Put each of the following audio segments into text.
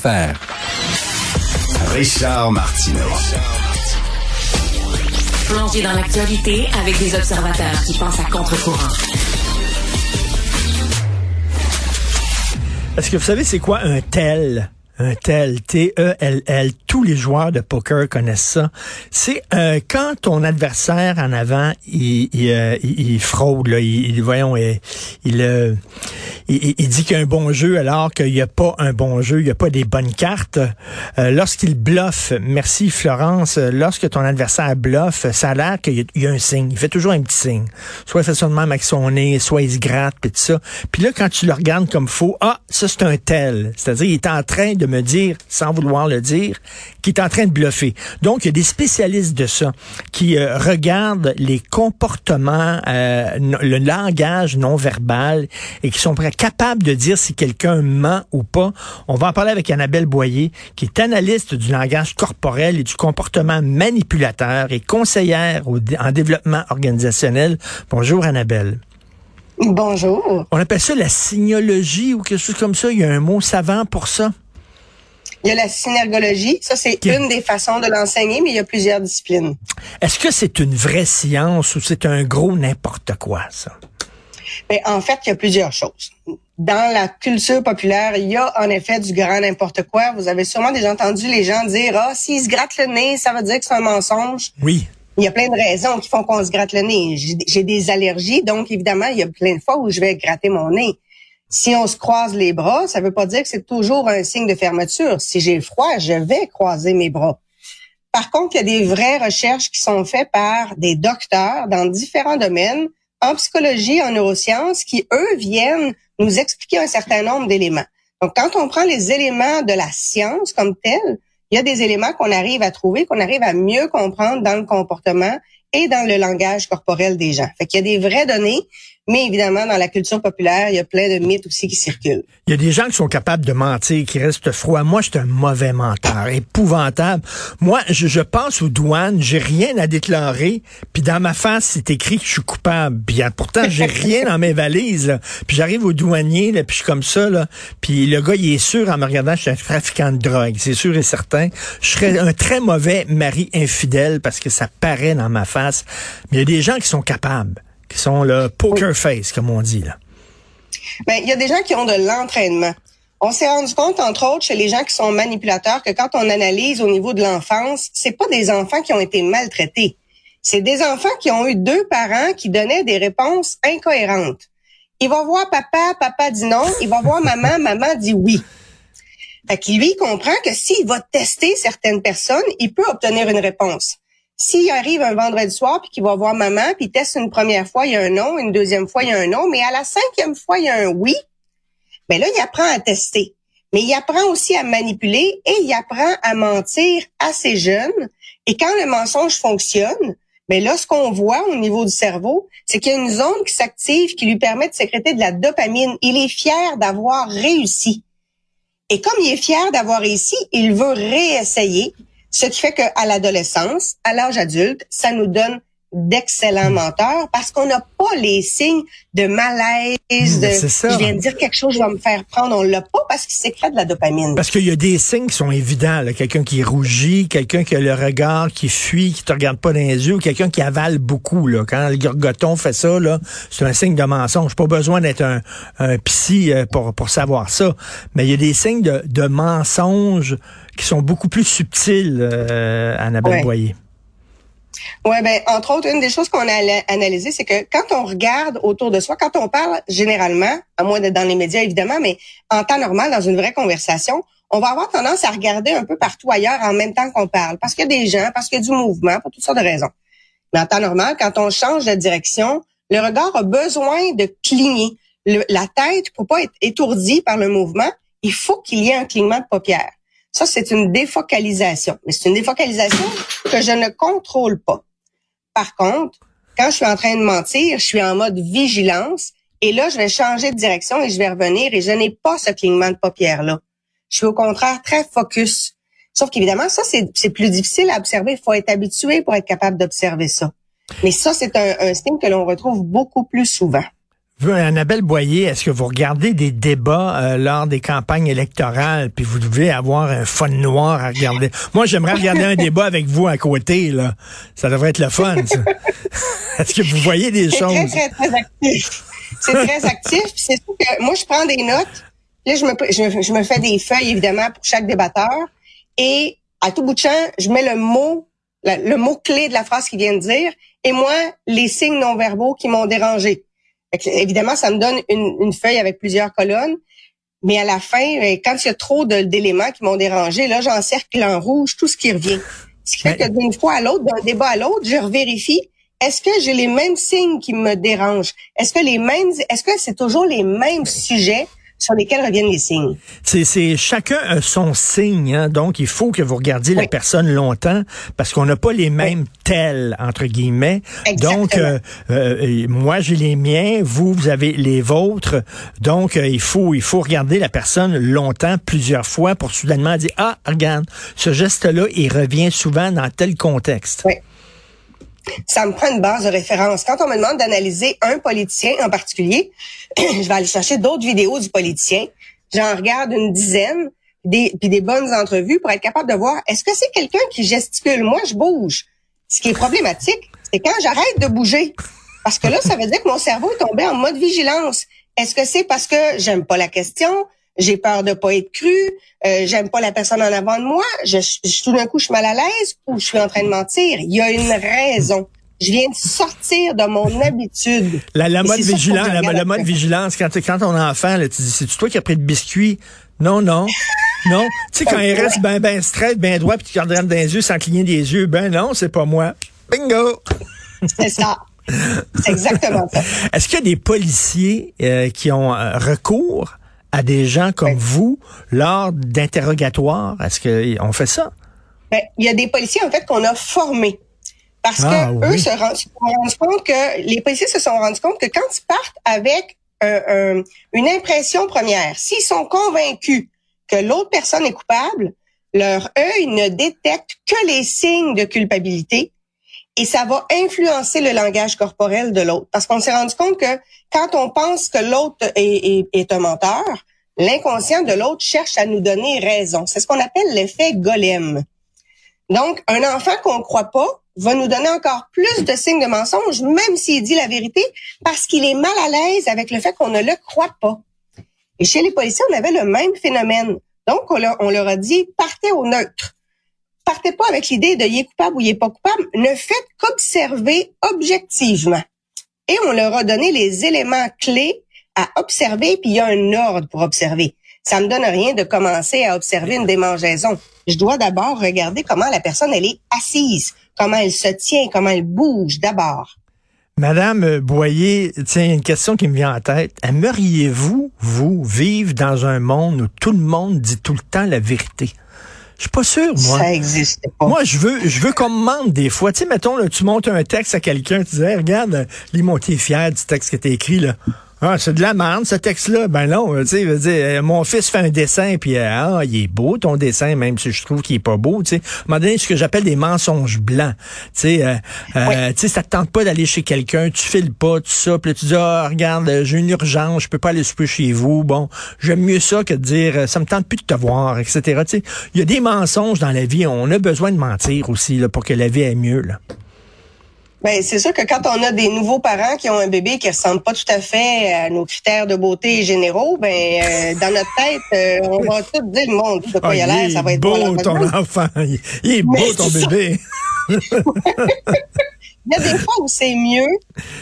Faire. Richard Martineau. Plongé dans l'actualité avec des observateurs qui pensent à contre-courant. Est-ce que vous savez c'est quoi un tel? Un tel, T-E-L-L, tous les joueurs de poker connaissent ça. C'est euh, quand ton adversaire en avant, il, il, euh, il fraude, là, il, voyons, il, il, euh, il, dit qu'il y a un bon jeu alors qu'il n'y a pas un bon jeu, il n'y a pas des bonnes cartes. Euh, lorsqu'il bluffe, merci Florence, lorsque ton adversaire bluffe, ça a l'air qu'il y, a un signe. Il fait toujours un petit signe. Soit il fait ça de avec son nez, soit il se gratte, puis tout ça. Puis là, quand tu le regardes comme faux, ah, ça c'est un tel. C'est-à-dire, il est en train de me dire, sans vouloir le dire, qu'il est en train de bluffer. Donc, il y a des spécialistes de ça qui euh, regardent les comportements, euh, le langage non verbal et qui sont capable de dire si quelqu'un ment ou pas. On va en parler avec Annabelle Boyer, qui est analyste du langage corporel et du comportement manipulateur et conseillère en développement organisationnel. Bonjour Annabelle. Bonjour. On appelle ça la signologie ou quelque chose comme ça. Il y a un mot savant pour ça? Il y a la synergologie. Ça, c'est une des façons de l'enseigner, mais il y a plusieurs disciplines. Est-ce que c'est une vraie science ou c'est un gros n'importe quoi, ça? Mais en fait, il y a plusieurs choses. Dans la culture populaire, il y a en effet du grand n'importe quoi. Vous avez sûrement déjà entendu les gens dire ah s'ils se grattent le nez, ça veut dire que c'est un mensonge. Oui. Il y a plein de raisons qui font qu'on se gratte le nez. J'ai des allergies, donc évidemment, il y a plein de fois où je vais gratter mon nez. Si on se croise les bras, ça veut pas dire que c'est toujours un signe de fermeture. Si j'ai froid, je vais croiser mes bras. Par contre, il y a des vraies recherches qui sont faites par des docteurs dans différents domaines en psychologie, en neurosciences, qui, eux, viennent nous expliquer un certain nombre d'éléments. Donc, quand on prend les éléments de la science comme tels, il y a des éléments qu'on arrive à trouver, qu'on arrive à mieux comprendre dans le comportement et dans le langage corporel des gens. Fait qu'il y a des vraies données, mais évidemment, dans la culture populaire, il y a plein de mythes aussi qui circulent. Il y a des gens qui sont capables de mentir, qui restent froids. Moi, je suis un mauvais menteur, épouvantable. Moi, je, je pense aux douanes, j'ai rien à déclarer, puis dans ma face, c'est écrit que je suis coupable. Puis pourtant, j'ai rien dans mes valises. Puis j'arrive au douanier, là, puis je suis comme ça, là, puis le gars, il est sûr, en me regardant, je suis un trafiquant de drogue, c'est sûr et certain. Je serais un très mauvais mari infidèle parce que ça paraît dans ma face. Mais il y a des gens qui sont capables qui sont le poker face, comme on dit. Là. Ben, il y a des gens qui ont de l'entraînement. On s'est rendu compte, entre autres, chez les gens qui sont manipulateurs, que quand on analyse au niveau de l'enfance, c'est pas des enfants qui ont été maltraités. C'est des enfants qui ont eu deux parents qui donnaient des réponses incohérentes. Il va voir papa, papa dit non. Il va voir maman, maman dit oui. Fait qu'il lui comprend que s'il va tester certaines personnes, il peut obtenir une réponse. S'il arrive un vendredi soir puis qu'il va voir maman puis il teste une première fois, il y a un non, une deuxième fois, il y a un non, mais à la cinquième fois, il y a un oui, ben là, il apprend à tester. Mais il apprend aussi à manipuler et il apprend à mentir assez jeune. Et quand le mensonge fonctionne, ben là, ce qu'on voit au niveau du cerveau, c'est qu'il y a une zone qui s'active qui lui permet de sécréter de la dopamine. Il est fier d'avoir réussi. Et comme il est fier d'avoir réussi, il veut réessayer ce qui fait qu'à l'adolescence, à l'âge adulte, ça nous donne d'excellents menteurs parce qu'on n'a pas les signes de malaise, hmm, de je viens de dire quelque chose, je vais me faire prendre. On l'a pas parce qu'il sécrète de la dopamine. Parce qu'il y a des signes qui sont évidents. Quelqu'un qui rougit, quelqu'un qui a le regard qui fuit, qui te regarde pas dans les yeux, quelqu'un qui avale beaucoup. Là. Quand le gorgoton fait ça, là, c'est un signe de mensonge. Pas besoin d'être un, un psy euh, pour, pour savoir ça. Mais il y a des signes de, de mensonge qui sont beaucoup plus subtils, euh, Annabelle Boyer. Ouais, ben entre autres, une des choses qu'on a analysé, c'est que quand on regarde autour de soi, quand on parle généralement, à moins d'être dans les médias évidemment, mais en temps normal, dans une vraie conversation, on va avoir tendance à regarder un peu partout ailleurs en même temps qu'on parle, parce qu'il y a des gens, parce qu'il y a du mouvement, pour toutes sortes de raisons. Mais en temps normal, quand on change de direction, le regard a besoin de cligner. la tête, pour pas être étourdie par le mouvement, il faut qu'il y ait un clignement de paupières. Ça, c'est une défocalisation. Mais c'est une défocalisation que je ne contrôle pas. Par contre, quand je suis en train de mentir, je suis en mode vigilance et là, je vais changer de direction et je vais revenir et je n'ai pas ce clignement de paupières-là. Je suis au contraire très focus. Sauf qu'évidemment, ça, c'est plus difficile à observer. Il faut être habitué pour être capable d'observer ça. Mais ça, c'est un, un signe que l'on retrouve beaucoup plus souvent. Vous, Annabelle Boyer, est-ce que vous regardez des débats euh, lors des campagnes électorales, puis vous devez avoir un fun noir à regarder? Moi, j'aimerais regarder un débat avec vous à côté, là. Ça devrait être le fun, ça. est-ce que vous voyez des choses? C'est très, très, très actif. C'est très actif. C'est sûr que moi, je prends des notes. Là, je me, je, je me fais des feuilles, évidemment, pour chaque débatteur. Et à tout bout de champ, je mets le mot, le mot-clé de la phrase qu'il vient de dire, et moi, les signes non verbaux qui m'ont dérangé évidemment, ça me donne une, feuille avec plusieurs colonnes. Mais à la fin, euh, quand il y a trop d'éléments qui m'ont dérangé, là, j'encercle en rouge tout ce qui revient. Ce qui fait que d'une fois à l'autre, d'un débat à l'autre, je revérifie. Est-ce que j'ai les mêmes signes qui me dérangent? Est-ce que les mêmes, est-ce que c'est toujours les mêmes sujets? Sur lesquels reviennent les signes. C'est chacun a son signe, hein? donc il faut que vous regardiez la personne longtemps parce qu'on n'a pas les mêmes tels entre guillemets. Donc euh, euh, moi j'ai les miens, vous vous avez les vôtres, donc euh, il faut il faut regarder la personne longtemps, plusieurs fois pour soudainement dire ah regarde ce geste là il revient souvent dans tel contexte. Oui ça me prend une base de référence. Quand on me demande d'analyser un politicien en particulier, je vais aller chercher d'autres vidéos du politicien. J'en regarde une dizaine, puis des bonnes entrevues pour être capable de voir est-ce que c'est quelqu'un qui gesticule? Moi, je bouge. Ce qui est problématique, c'est quand j'arrête de bouger. Parce que là, ça veut dire que mon cerveau est tombé en mode vigilance. Est-ce que c'est parce que j'aime pas la question, j'ai peur de pas être cru, euh, j'aime pas la personne en avant de moi, je, je, tout d'un coup je suis mal à l'aise ou je suis en train de mentir. Il y a une raison. Je viens de sortir de mon habitude. La, la mode vigilance, la, mode vigilance, quand, quand ton enfant, là, tu dis, c'est toi qui as pris le biscuit? Non, non. Non. Tu sais, quand il reste ben, ben straight, ben droit, puis tu regardes dans les yeux sans cligner des yeux, ben non, c'est pas moi. Bingo! C'est ça. C'est exactement ça. Est-ce qu'il y a des policiers euh, qui ont euh, recours à des gens comme vous lors d'interrogatoires? Est-ce qu'on fait ça? Ben, il y a des policiers, en fait, qu'on a formés. Parce ah, que eux se rendent, compte que les policiers se sont rendus compte que quand ils partent avec une impression première, s'ils sont convaincus que l'autre personne est coupable, leur œil ne détecte que les signes de culpabilité et ça va influencer le langage corporel de l'autre. Parce qu'on s'est rendu compte que quand on pense que l'autre est, un menteur, l'inconscient de l'autre cherche à nous donner raison. C'est ce qu'on appelle l'effet golem. Donc, un enfant qu'on ne croit pas va nous donner encore plus de signes de mensonge, même s'il dit la vérité, parce qu'il est mal à l'aise avec le fait qu'on ne le croit pas. Et chez les policiers, on avait le même phénomène. Donc, on leur, on leur a dit, partez au neutre partez pas avec l'idée de il est coupable ou il est pas coupable. Ne faites qu'observer objectivement. Et on leur a donné les éléments clés à observer, puis il y a un ordre pour observer. Ça me donne rien de commencer à observer une démangeaison. Je dois d'abord regarder comment la personne elle est assise, comment elle se tient, comment elle bouge d'abord. Madame Boyer, tiens, une question qui me vient en tête. Aimeriez-vous, vous, vivre dans un monde où tout le monde dit tout le temps la vérité? Je suis pas sûr, moi. Ça existe pas. Moi, je veux, je veux qu'on me demande des fois. Tu sais, mettons, là, tu montes un texte à quelqu'un, tu dis, regarde, lis mon fier du texte que t'as écrit, là. Ah, c'est de la merde, ce texte-là. Ben non, tu sais, veux dire, euh, mon fils fait un dessin, puis euh, ah, il est beau ton dessin, même si je trouve qu'il est pas beau. Tu sais, à un moment donné, ce que j'appelle des mensonges blancs. Tu sais, euh, euh, tu sais, ça te tente pas d'aller chez quelqu'un, tu files pas, tout ça, puis là, tu dis, ah, regarde, j'ai une urgence, je peux pas aller souper chez vous. Bon, j'aime mieux ça que de dire, ça me tente plus de te voir, etc. Tu sais, il y a des mensonges dans la vie. On a besoin de mentir aussi là, pour que la vie aille mieux. Là. Ben, c'est sûr que quand on a des nouveaux parents qui ont un bébé qui ressemble pas tout à fait à nos critères de beauté généraux, ben euh, dans notre tête, euh, on va tout dire le monde de quoi il a l'air, ah, ça va être beau ton enfant, il est beau ton bébé. il y a des fois où c'est mieux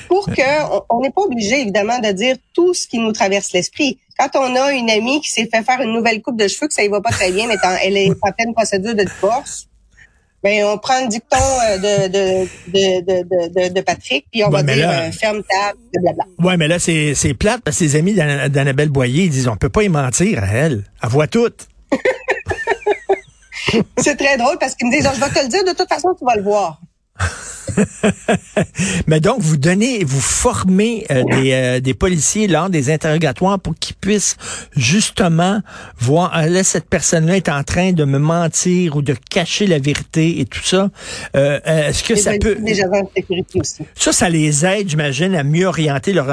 pour que on n'est pas obligé évidemment de dire tout ce qui nous traverse l'esprit. Quand on a une amie qui s'est fait faire une nouvelle coupe de cheveux que ça y va pas très bien, mais elle est en pleine procédure de divorce ben, on prend le dicton euh, de, de, de, de, Patrick, puis on va dire euh, ferme table, blablabla. Ouais, mais là, c'est, c'est plate parce que ses amis d'Annabelle Boyer ils disent on peut pas y mentir à elle. Elle voit tout. c'est très drôle parce qu'ils me disent je vais te le dire, de toute façon, tu vas le voir. Mais donc, vous donnez, vous formez euh, des, euh, des policiers lors des interrogatoires pour qu'ils puissent justement voir, ah, là, cette personne-là est en train de me mentir ou de cacher la vérité et tout ça. Euh, Est-ce que ça peut... Sécurité aussi. Ça, ça les aide, j'imagine, à mieux orienter leur,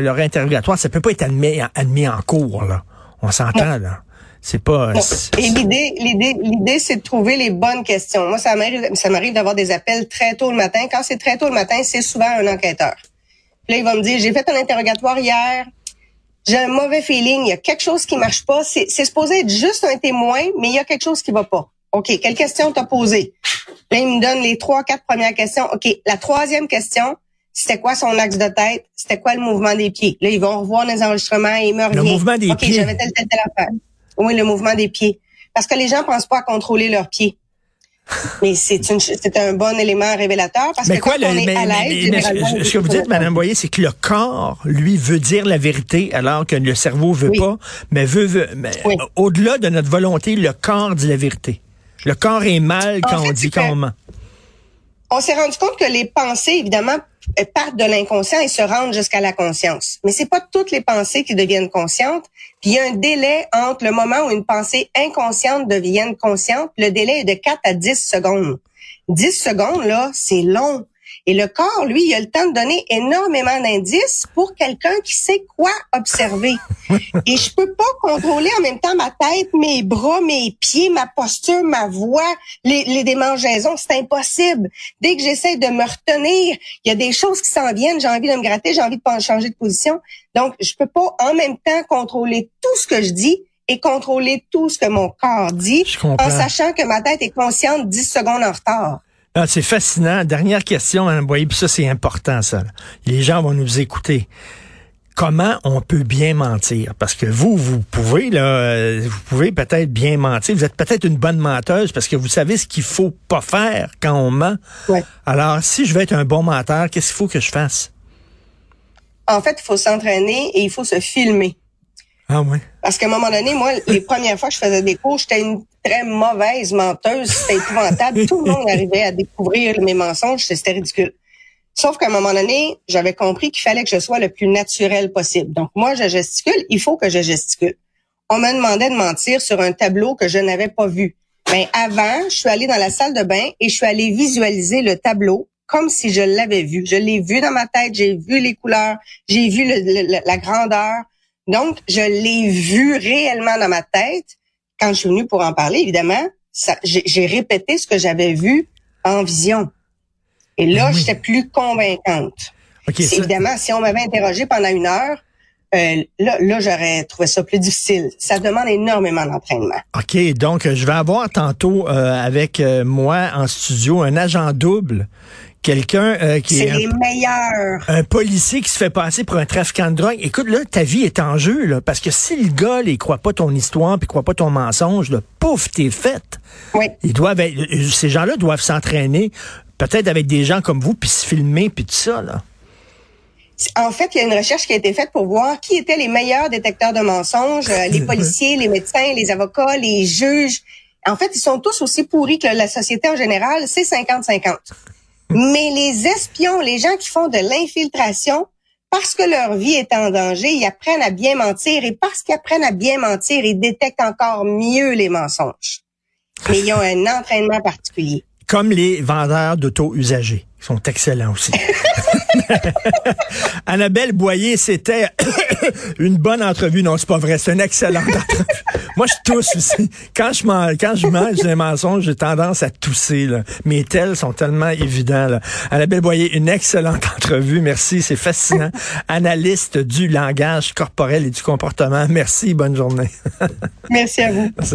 leur interrogatoire. Ça peut pas être admis, admis en cours, là. On s'entend, là. C'est pas. Et l'idée, l'idée, l'idée, c'est de trouver les bonnes questions. Moi, ça m'arrive, ça m'arrive d'avoir des appels très tôt le matin. Quand c'est très tôt le matin, c'est souvent un enquêteur. Puis là, il va me dire, j'ai fait un interrogatoire hier. J'ai un mauvais feeling. Il y a quelque chose qui marche pas. C'est, c'est supposé être juste un témoin, mais il y a quelque chose qui va pas. OK. Quelle question t'as posée? Là, il me donne les trois, quatre premières questions. OK. La troisième question, c'était quoi son axe de tête? C'était quoi le mouvement des pieds? Là, ils vont revoir les enregistrements et ils me Le mouvement des OK, pieds. j'avais telle, telle, telle affaire. Oui, le mouvement des pieds. Parce que les gens pensent pas à contrôler leurs pieds. Mais c'est une, c'est un bon élément révélateur parce Mais que quoi, quand le, on est mais, à l'aise, ce que vous dites, Madame Boyer, c'est que le corps, lui, veut dire la vérité, alors que le cerveau veut Oui. pas. Mais veut, veut mais Oui. au-delà de notre volonté, le corps dit la vérité. Le corps est mal En quand fait, on dit qu'on ment. on s'est rendu compte que les pensées, évidemment, partent de l'inconscient et se rendent jusqu'à la conscience. Mais c'est pas toutes les pensées qui deviennent conscientes. Puis il y a un délai entre le moment où une pensée inconsciente devienne consciente. Le délai est de 4 à 10 secondes. 10 secondes, là, c'est long. Et le corps, lui, il a le temps de donner énormément d'indices pour quelqu'un qui sait quoi observer. Et je peux pas contrôler en même temps ma tête, mes bras, mes pieds, ma posture, ma voix, les, les démangeaisons. C'est impossible. Dès que j'essaie de me retenir, il y a des choses qui s'en viennent. J'ai envie de me gratter, j'ai envie de changer de position. Donc, je peux pas en même temps contrôler tout ce que je dis et contrôler tout ce que mon corps dit en sachant que ma tête est consciente 10 secondes en retard. Ah, c'est fascinant. Dernière question, Mme Boyer, puis ça, c'est important, ça. Les gens vont nous écouter. Comment on peut bien mentir? Parce que vous, vous pouvez, là, euh, vous pouvez peut-être bien mentir. Vous êtes peut-être une bonne menteuse parce que vous savez ce qu'il faut pas faire quand on ment. Ouais. Alors, si je veux être un bon menteur, qu'est-ce qu'il faut que je fasse? En fait, il faut s'entraîner et il faut se filmer. Ah ouais. Parce qu'à un moment donné, moi, les premières fois que je faisais des cours, j'étais une très mauvaise menteuse. C'était épouvantable. Tout le monde arrivait à découvrir mes mensonges. C'était ridicule. Sauf qu'à un moment donné, j'avais compris qu'il fallait que je sois le plus naturel possible. Donc, moi, je gesticule. Il faut que je gesticule. On me demandait de mentir sur un tableau que je n'avais pas vu. Mais avant, je suis allée dans la salle de bain et je suis allée visualiser le tableau comme si je l'avais vu. Je l'ai vu dans ma tête, j'ai vu les couleurs, j'ai vu le- le- le- la grandeur. Donc, je l'ai vu réellement dans ma tête. Quand je suis venue pour en parler, évidemment, j'ai répété ce que j'avais vu en vision. Et là, oui. j'étais plus convaincante. Ça- Évidemment, si on m'avait interrogé pendant une heure, euh, là, là j'aurais trouvé ça plus difficile. Ça demande énormément d'entraînement. OK, donc euh, je vais avoir tantôt euh, avec moi en studio un agent double, quelqu'un euh, qui est un les meilleurs. un policier qui se fait passer pour un trafiquant de drogue. Écoute, là, ta vie est en jeu, là, parce que si le gars, il croit pas ton histoire, puis croit pas ton mensonge, là, pouf, t'es faite. Oui. Ils doivent être- euh, ces gens-là doivent s'entraîner, peut-être avec des gens comme vous, puis se filmer, puis tout ça, là. En fait, il y a une recherche qui a été faite pour voir qui étaient les meilleurs détecteurs de mensonges, euh, les policiers, les médecins, les avocats, les juges. En fait, ils sont tous aussi pourris que la société en général, c'est 50-50. Mais les espions, les gens qui font de l'infiltration, parce que leur vie est en danger, ils apprennent à bien mentir et parce qu'ils apprennent à bien mentir, ils détectent encore mieux les mensonges. Mais ils ont un entraînement particulier. Comme les vendeurs d'auto usagés. Ils sont excellents aussi. Annabelle Boyer, c'était une bonne entrevue. Non, c'est pas vrai. C'est une excellente entrevue. Moi, je tousse aussi. Quand je, man- quand je mange des mensonges, j'ai tendance à tousser. Là. Mes tels sont tellement évidents. Là. Annabelle Boyer, une excellente entrevue. Merci, c'est fascinant. Analyste du langage corporel et du comportement. Merci, bonne journée. Merci à vous. Merci.